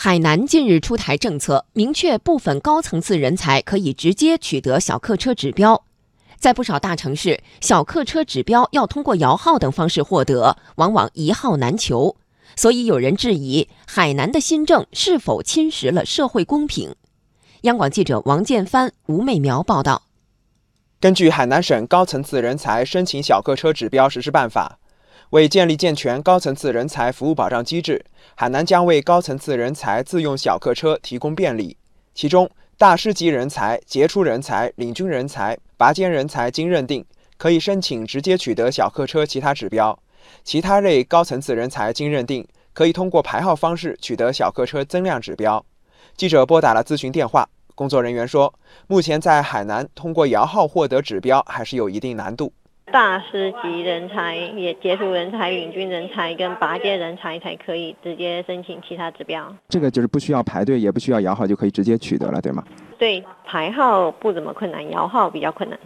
海南近日出台政策，明确部分高层次人才可以直接取得小客车指标。在不少大城市，小客车指标要通过摇号等方式获得，往往一号难求。所以有人质疑海南的新政是否侵蚀了社会公平。央广记者王建帆、吴美苗报道。根据海南省高层次人才申请小客车指标实施办法。为建立健全高层次人才服务保障机制，海南将为高层次人才自用小客车提供便利。其中，大师级人才、杰出人才、领军人才、拔尖人才经认定，可以申请直接取得小客车其他指标；其他类高层次人才经认定，可以通过排号方式取得小客车增量指标。记者拨打了咨询电话，工作人员说，目前在海南通过摇号获得指标还是有一定难度。大师级人才、也杰出人才、领军人才跟拔尖人才才可以直接申请其他指标。这个就是不需要排队，也不需要摇号就可以直接取得了，对吗？对，排号不怎么困难，摇号比较困难。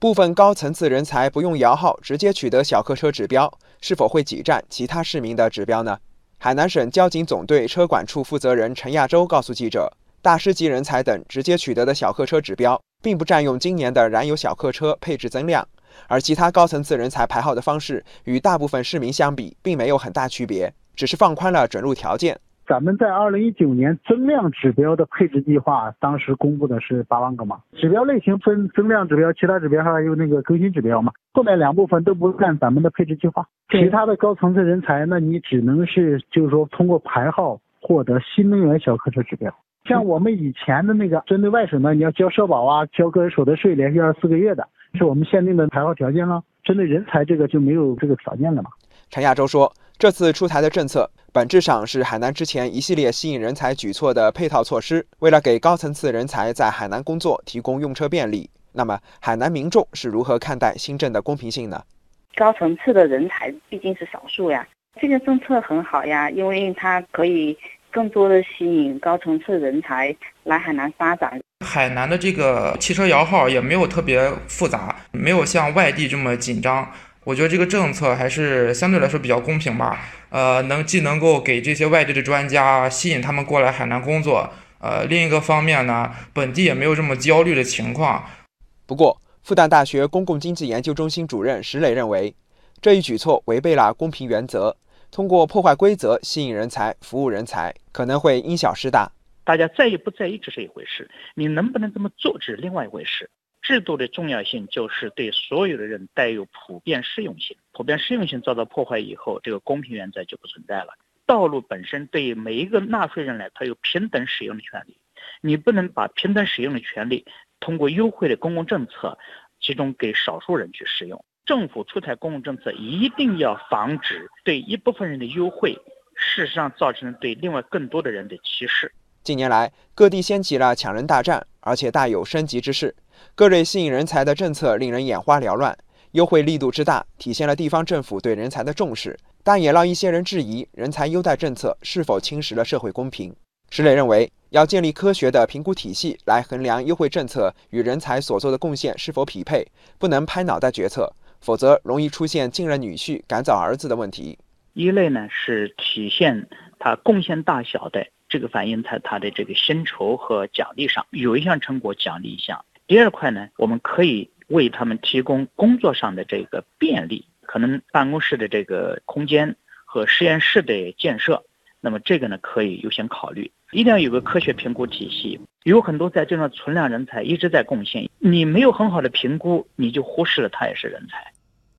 部分高层次人才不用摇号直接取得小客车指标，是否会挤占其他市民的指标呢？海南省交警总队车管处负责人陈亚洲告诉记者，大师级人才等直接取得的小客车指标，并不占用今年的燃油小客车配置增量。而其他高层次人才排号的方式与大部分市民相比，并没有很大区别，只是放宽了准入条件。咱们在二零一九年增量指标的配置计划，当时公布的是八万个嘛。指标类型分增量指标、其他指标还有那个更新指标嘛。后面两部分都不占咱们的配置计划。其他的高层次人才，那你只能是就是说通过排号获得新能源小客车指标。像我们以前的那个针对外省的，你要交社保啊，交个人所得税，连续二十四个月的。是我们限定的排号条件了，针对人才这个就没有这个条件了嘛？陈亚洲说，这次出台的政策本质上是海南之前一系列吸引人才举措的配套措施，为了给高层次人才在海南工作提供用车便利。那么，海南民众是如何看待新政的公平性呢？高层次的人才毕竟是少数呀，这个政策很好呀，因为它可以。更多的吸引高层次人才来海南发展。海南的这个汽车摇号也没有特别复杂，没有像外地这么紧张。我觉得这个政策还是相对来说比较公平吧。呃，能既能够给这些外地的专家吸引他们过来海南工作，呃，另一个方面呢，本地也没有这么焦虑的情况。不过，复旦大学公共经济研究中心主任石磊认为，这一举措违背了公平原则。通过破坏规则吸引人才、服务人才，可能会因小失大。大家在意不在意这是一回事，你能不能这么做这是另外一回事。制度的重要性就是对所有的人带有普遍适用性，普遍适用性遭到破坏以后，这个公平原则就不存在了。道路本身对于每一个纳税人来，他有平等使用的权利，你不能把平等使用的权利通过优惠的公共政策集中给少数人去使用。政府出台公共政策，一定要防止对一部分人的优惠，事实上造成对另外更多的人的歧视。近年来，各地掀起了抢人大战，而且大有升级之势。各类吸引人才的政策令人眼花缭乱，优惠力度之大，体现了地方政府对人才的重视，但也让一些人质疑人才优待政策是否侵蚀了社会公平。石磊认为，要建立科学的评估体系来衡量优惠政策与人才所做的贡献是否匹配，不能拍脑袋决策。否则容易出现继任女婿赶走儿子的问题。一类呢是体现他贡献大小的，这个反映在他的这个薪酬和奖励上，有一项成果奖励一项。第二块呢，我们可以为他们提供工作上的这个便利，可能办公室的这个空间和实验室的建设，那么这个呢可以优先考虑。一定要有个科学评估体系，有很多在这上存量人才一直在贡献，你没有很好的评估，你就忽视了他也是人才。